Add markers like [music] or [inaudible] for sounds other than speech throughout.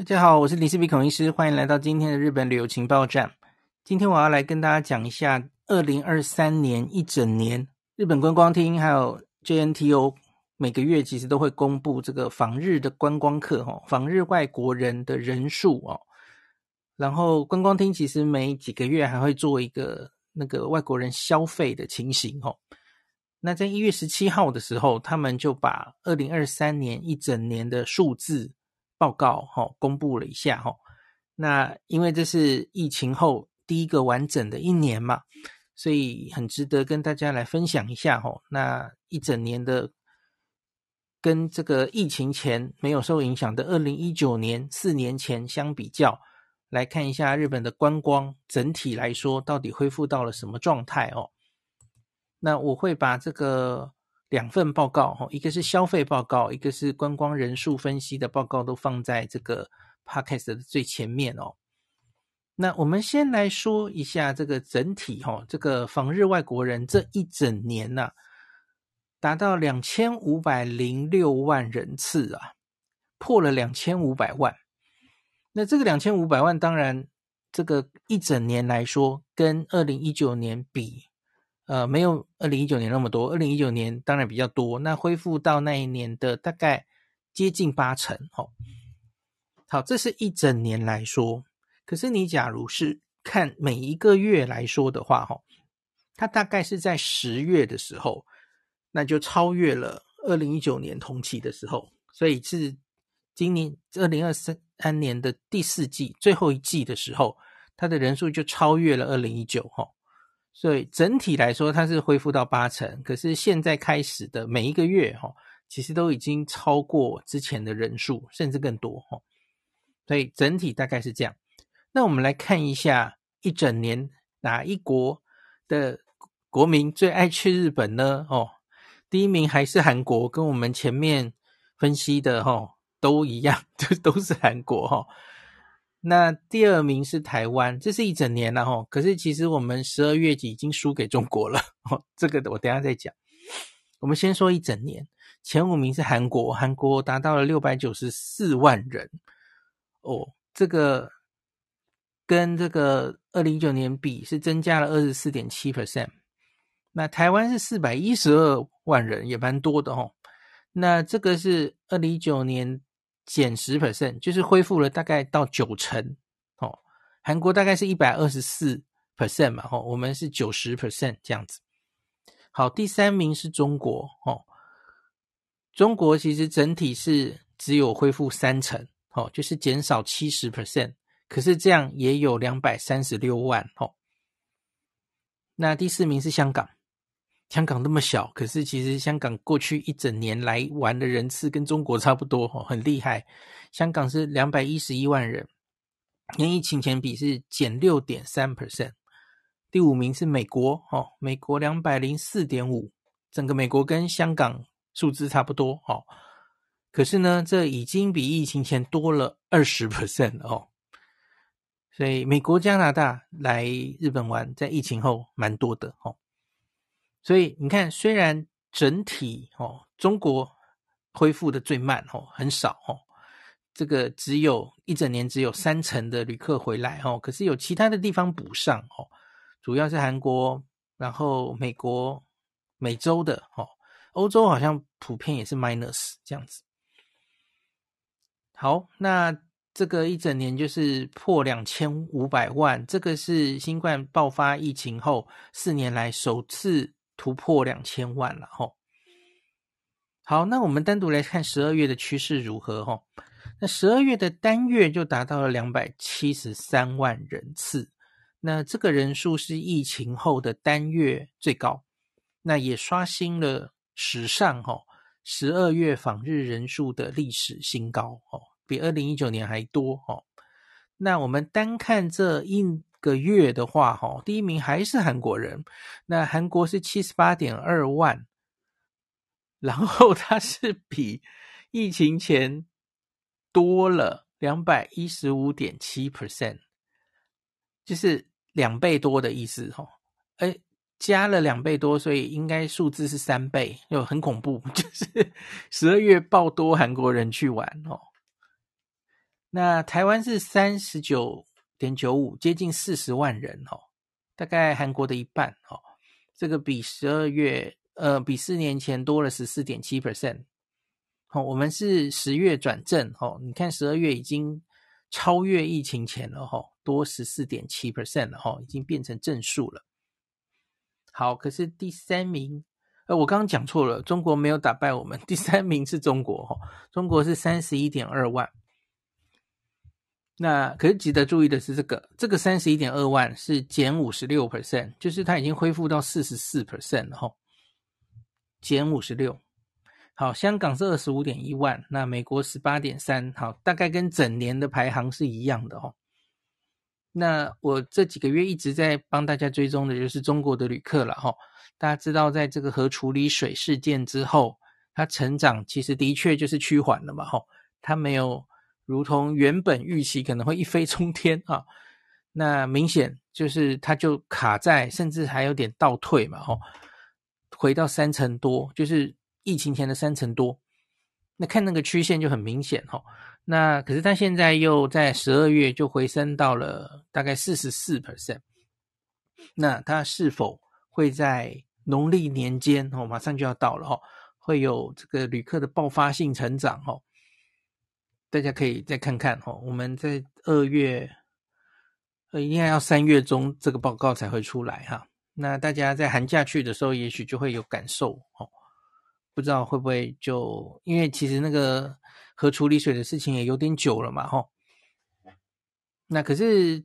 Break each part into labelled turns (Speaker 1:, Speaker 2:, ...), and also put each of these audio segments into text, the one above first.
Speaker 1: 大家好，我是林氏璧孔医师，欢迎来到今天的日本旅游情报站。今天我要来跟大家讲一下，二零二三年一整年日本观光厅还有 JNTO 每个月其实都会公布这个访日的观光客哦，访日外国人的人数哦。然后观光厅其实每几个月还会做一个那个外国人消费的情形哦。那在一月十七号的时候，他们就把二零二三年一整年的数字。报告哈，公布了一下哈，那因为这是疫情后第一个完整的一年嘛，所以很值得跟大家来分享一下哈。那一整年的跟这个疫情前没有受影响的二零一九年四年前相比较，来看一下日本的观光整体来说到底恢复到了什么状态哦。那我会把这个。两份报告，一个是消费报告，一个是观光人数分析的报告，都放在这个 podcast 的最前面哦。那我们先来说一下这个整体，哈，这个访日外国人这一整年呐、啊，达到两千五百零六万人次啊，破了两千五百万。那这个两千五百万，当然这个一整年来说，跟二零一九年比。呃，没有二零一九年那么多，二零一九年当然比较多，那恢复到那一年的大概接近八成，哦。好，这是一整年来说，可是你假如是看每一个月来说的话，哈，它大概是在十月的时候，那就超越了二零一九年同期的时候，所以是今年二零二三年的第四季最后一季的时候，它的人数就超越了二零一九，哈。所以整体来说，它是恢复到八成。可是现在开始的每一个月，哈，其实都已经超过之前的人数，甚至更多，哈。所以整体大概是这样。那我们来看一下一整年哪一国的国民最爱去日本呢？哦，第一名还是韩国，跟我们前面分析的，哈，都一样，就 [laughs] 都是韩国，哈。那第二名是台湾，这是一整年了哈。可是其实我们十二月已经输给中国了，这个我等下再讲。我们先说一整年，前五名是韩国，韩国达到了六百九十四万人哦，这个跟这个二零一九年比是增加了二十四点七 percent。那台湾是四百一十二万人，也蛮多的哦。那这个是二零一九年。减十 percent 就是恢复了大概到九成哦，韩国大概是一百二十四 percent 嘛，哦，我们是九十 percent 这样子。好，第三名是中国哦，中国其实整体是只有恢复三成哦，就是减少七十 percent，可是这样也有两百三十六万哦。那第四名是香港。香港那么小，可是其实香港过去一整年来玩的人次跟中国差不多，很厉害。香港是两百一十一万人，跟疫情前比是减六点三 percent。第五名是美国，哦，美国两百零四点五，整个美国跟香港数字差不多，哦，可是呢，这已经比疫情前多了二十 percent 哦。所以美国、加拿大来日本玩，在疫情后蛮多的，哦。所以你看，虽然整体哦，中国恢复的最慢哦，很少哦，这个只有一整年只有三成的旅客回来哦，可是有其他的地方补上哦，主要是韩国，然后美国、美洲的哦，欧洲好像普遍也是 minus 这样子。好，那这个一整年就是破两千五百万，这个是新冠爆发疫情后四年来首次。突破两千万了吼，好，那我们单独来看十二月的趋势如何吼？那十二月的单月就达到了两百七十三万人次，那这个人数是疫情后的单月最高，那也刷新了史上吼十二月访日人数的历史新高哦，比二零一九年还多哦。那我们单看这一。个月的话，哈，第一名还是韩国人，那韩国是七十八点二万，然后它是比疫情前多了两百一十五点七 percent，就是两倍多的意思，哈，哎，加了两倍多，所以应该数字是三倍，又很恐怖，[laughs] 就是十二月爆多韩国人去玩，哦。那台湾是三十九点九五，接近四十万人哦，大概韩国的一半哦。这个比十二月，呃，比四年前多了十四点七 percent。哦，我们是十月转正哦，你看十二月已经超越疫情前了哈，多十四点七 percent 了哈，已经变成正数了。好，可是第三名，呃，我刚刚讲错了，中国没有打败我们，第三名是中国哈，中国是三十一点二万。那可是值得注意的是，这个这个三十一点二万是减五十六 percent，就是它已经恢复到四十四 percent 了哈，减五十六。好，香港是二十五点一万，那美国十八点三，好，大概跟整年的排行是一样的哈。那我这几个月一直在帮大家追踪的就是中国的旅客了哈。大家知道，在这个核处理水事件之后，它成长其实的确就是趋缓了嘛哈，它没有。如同原本预期可能会一飞冲天啊，那明显就是它就卡在，甚至还有点倒退嘛，吼，回到三成多，就是疫情前的三成多。那看那个曲线就很明显，吼。那可是它现在又在十二月就回升到了大概四十四 percent。那它是否会在农历年间，哦，马上就要到了，哦，会有这个旅客的爆发性成长，哦？大家可以再看看哦，我们在二月，呃，应该要三月中这个报告才会出来哈。那大家在寒假去的时候，也许就会有感受哦。不知道会不会就因为其实那个核处理水的事情也有点久了嘛哈。那可是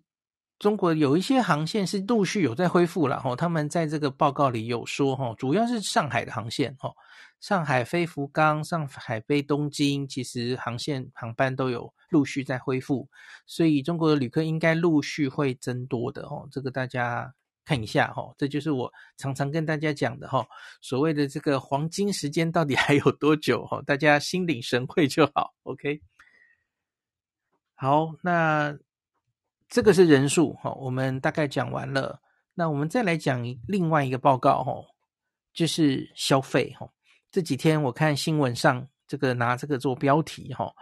Speaker 1: 中国有一些航线是陆续有在恢复了哈，他们在这个报告里有说哈，主要是上海的航线哈。上海飞福冈、上海飞东京，其实航线航班都有陆续在恢复，所以中国的旅客应该陆续会增多的哦。这个大家看一下哈，这就是我常常跟大家讲的哈，所谓的这个黄金时间到底还有多久哈？大家心领神会就好。OK，好，那这个是人数哈，我们大概讲完了，那我们再来讲另外一个报告哈，就是消费哈。这几天我看新闻上，这个拿这个做标题哈，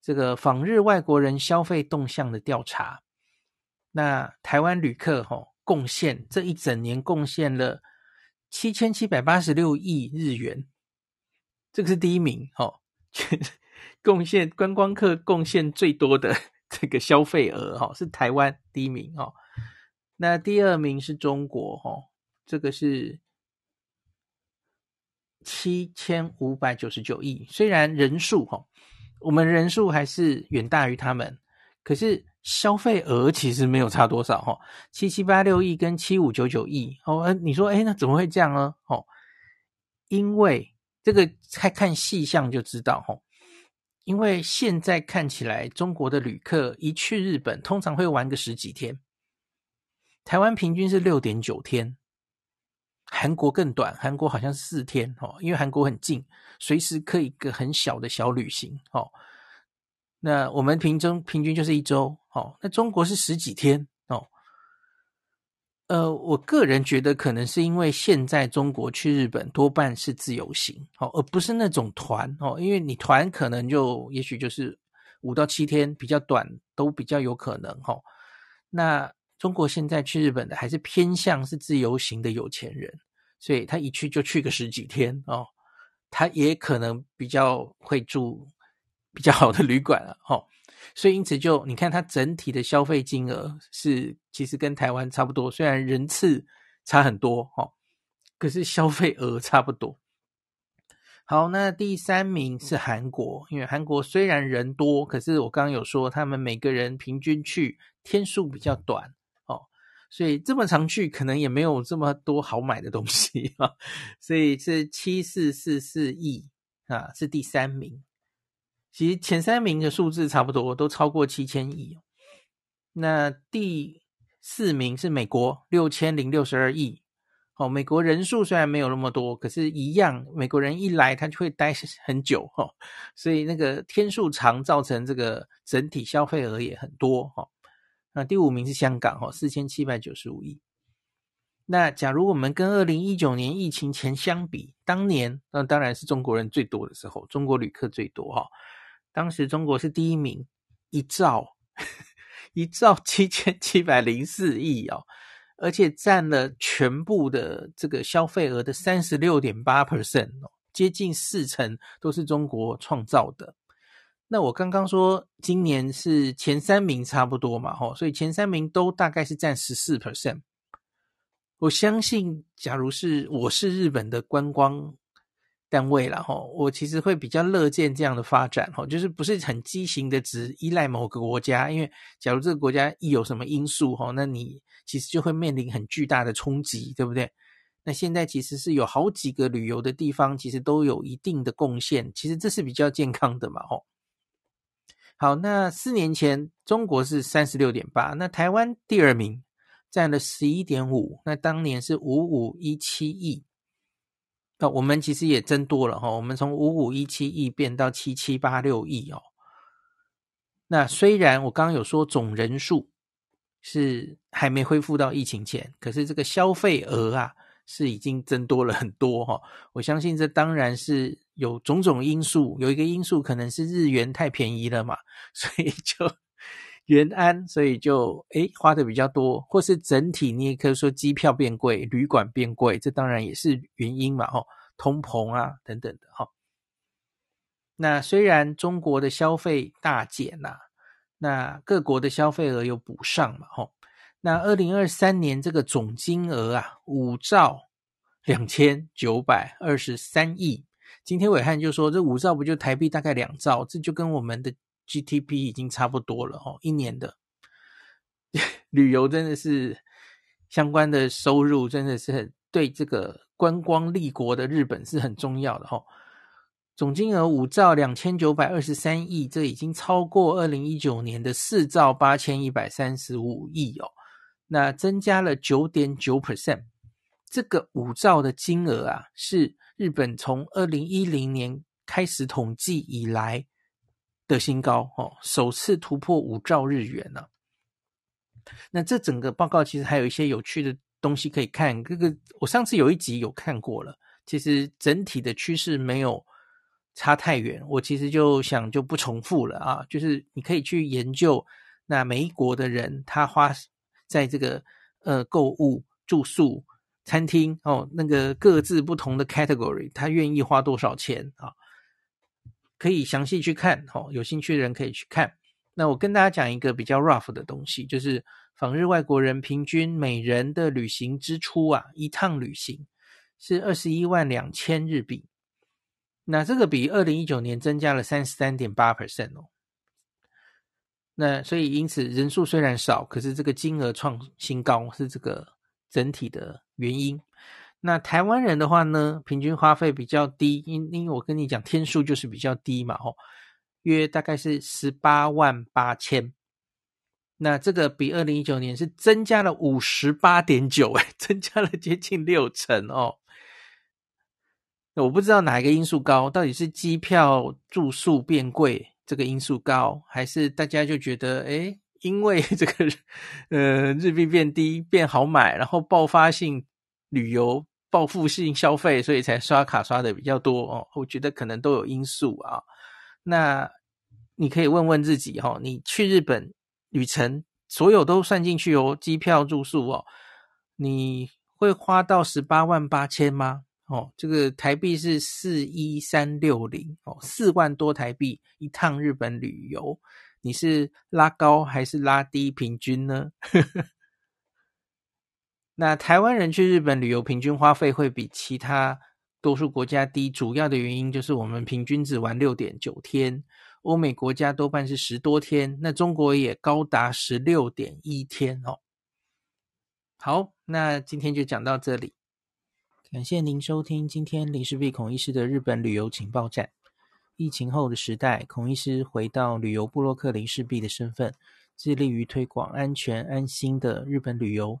Speaker 1: 这个访日外国人消费动向的调查，那台湾旅客哈贡献这一整年贡献了七千七百八十六亿日元，这个是第一名哈，[laughs] 贡献观光客贡献最多的 [laughs] 这个消费额哈是台湾第一名哈，那第二名是中国哈，这个是。七千五百九十九亿，虽然人数哈，我们人数还是远大于他们，可是消费额其实没有差多少哈，七七八六亿跟七五九九亿哦，你说哎，那怎么会这样呢？哦，因为这个看看细项就知道哈，因为现在看起来中国的旅客一去日本，通常会玩个十几天，台湾平均是六点九天。韩国更短，韩国好像是四天哦，因为韩国很近，随时可以一个很小的小旅行哦。那我们平均平均就是一周哦，那中国是十几天。呃，我个人觉得可能是因为现在中国去日本多半是自由行哦，而不是那种团哦，因为你团可能就也许就是五到七天，比较短都比较有可能哦。那中国现在去日本的还是偏向是自由行的有钱人，所以他一去就去个十几天哦，他也可能比较会住比较好的旅馆了哦，所以因此就你看它整体的消费金额是其实跟台湾差不多，虽然人次差很多哦，可是消费额差不多。好，那第三名是韩国，因为韩国虽然人多，可是我刚刚有说他们每个人平均去天数比较短哦。所以这么常去，可能也没有这么多好买的东西啊。所以是七四四四亿啊，是第三名。其实前三名的数字差不多，都超过七千亿。那第四名是美国，六千零六十二亿。哦，美国人数虽然没有那么多，可是一样，美国人一来他就会待 [laughs] 很久哈。所以那个天数长，造成这个整体消费额也很多哈。那第五名是香港，哈，四千七百九十五亿。那假如我们跟二零一九年疫情前相比，当年那当然是中国人最多的时候，中国旅客最多哈。当时中国是第一名，一兆，[laughs] 一兆七千七百零四亿哦，而且占了全部的这个消费额的三十六点八 percent 哦，接近四成都是中国创造的。那我刚刚说今年是前三名差不多嘛，吼，所以前三名都大概是占十四 percent。我相信，假如是我是日本的观光单位了，吼，我其实会比较乐见这样的发展，吼，就是不是很畸形的只依赖某个国家，因为假如这个国家一有什么因素，吼，那你其实就会面临很巨大的冲击，对不对？那现在其实是有好几个旅游的地方，其实都有一定的贡献，其实这是比较健康的嘛，吼。好，那四年前中国是三十六点八，那台湾第二名占了十一点五，那当年是五五一七亿，那我们其实也增多了哈，我们从五五一七亿变到七七八六亿哦。那虽然我刚刚有说总人数是还没恢复到疫情前，可是这个消费额啊。是已经增多了很多哈，我相信这当然是有种种因素，有一个因素可能是日元太便宜了嘛，所以就元安，所以就诶花的比较多，或是整体你也可以说机票变贵，旅馆变贵，这当然也是原因嘛哈，通膨啊等等的哈。那虽然中国的消费大减呐，那各国的消费额有补上嘛哈。那二零二三年这个总金额啊，五兆两千九百二十三亿。今天伟汉就说，这五兆不就台币大概两兆，这就跟我们的 GDP 已经差不多了哦。一年的旅游真的是相关的收入，真的是很对这个观光立国的日本是很重要的哦。总金额五兆两千九百二十三亿，这已经超过二零一九年的四兆八千一百三十五亿哦。那增加了九点九 percent，这个五兆的金额啊，是日本从二零一零年开始统计以来的新高哦，首次突破五兆日元了啊。那这整个报告其实还有一些有趣的东西可以看，这个我上次有一集有看过了，其实整体的趋势没有差太远，我其实就想就不重复了啊，就是你可以去研究那每一国的人他花。在这个呃购物、住宿、餐厅哦，那个各自不同的 category，他愿意花多少钱啊？可以详细去看哦，有兴趣的人可以去看。那我跟大家讲一个比较 rough 的东西，就是访日外国人平均每人的旅行支出啊，一趟旅行是二十一万两千日币，那这个比二零一九年增加了三十三点八 percent 哦。那所以因此人数虽然少，可是这个金额创新高是这个整体的原因。那台湾人的话呢，平均花费比较低，因因为我跟你讲天数就是比较低嘛，吼，约大概是十八万八千。那这个比二零一九年是增加了五十八点九，哎，增加了接近六成哦。我不知道哪一个因素高，到底是机票住宿变贵？这个因素高，还是大家就觉得，诶，因为这个，[laughs] 呃，日币变低变好买，然后爆发性旅游、报复性消费，所以才刷卡刷的比较多哦。我觉得可能都有因素啊。那你可以问问自己哈，你去日本旅程，所有都算进去哦，机票、住宿哦，你会花到十八万八千吗？哦，这个台币是四一三六零哦，四万多台币一趟日本旅游，你是拉高还是拉低平均呢？[laughs] 那台湾人去日本旅游平均花费会比其他多数国家低，主要的原因就是我们平均只玩六点九天，欧美国家多半是十多天，那中国也高达十六点一天哦。好，那今天就讲到这里。感谢您收听今天林氏璧孔医师的日本旅游情报站。疫情后的时代，孔医师回到旅游部落客林氏璧的身份，致力于推广安全安心的日本旅游，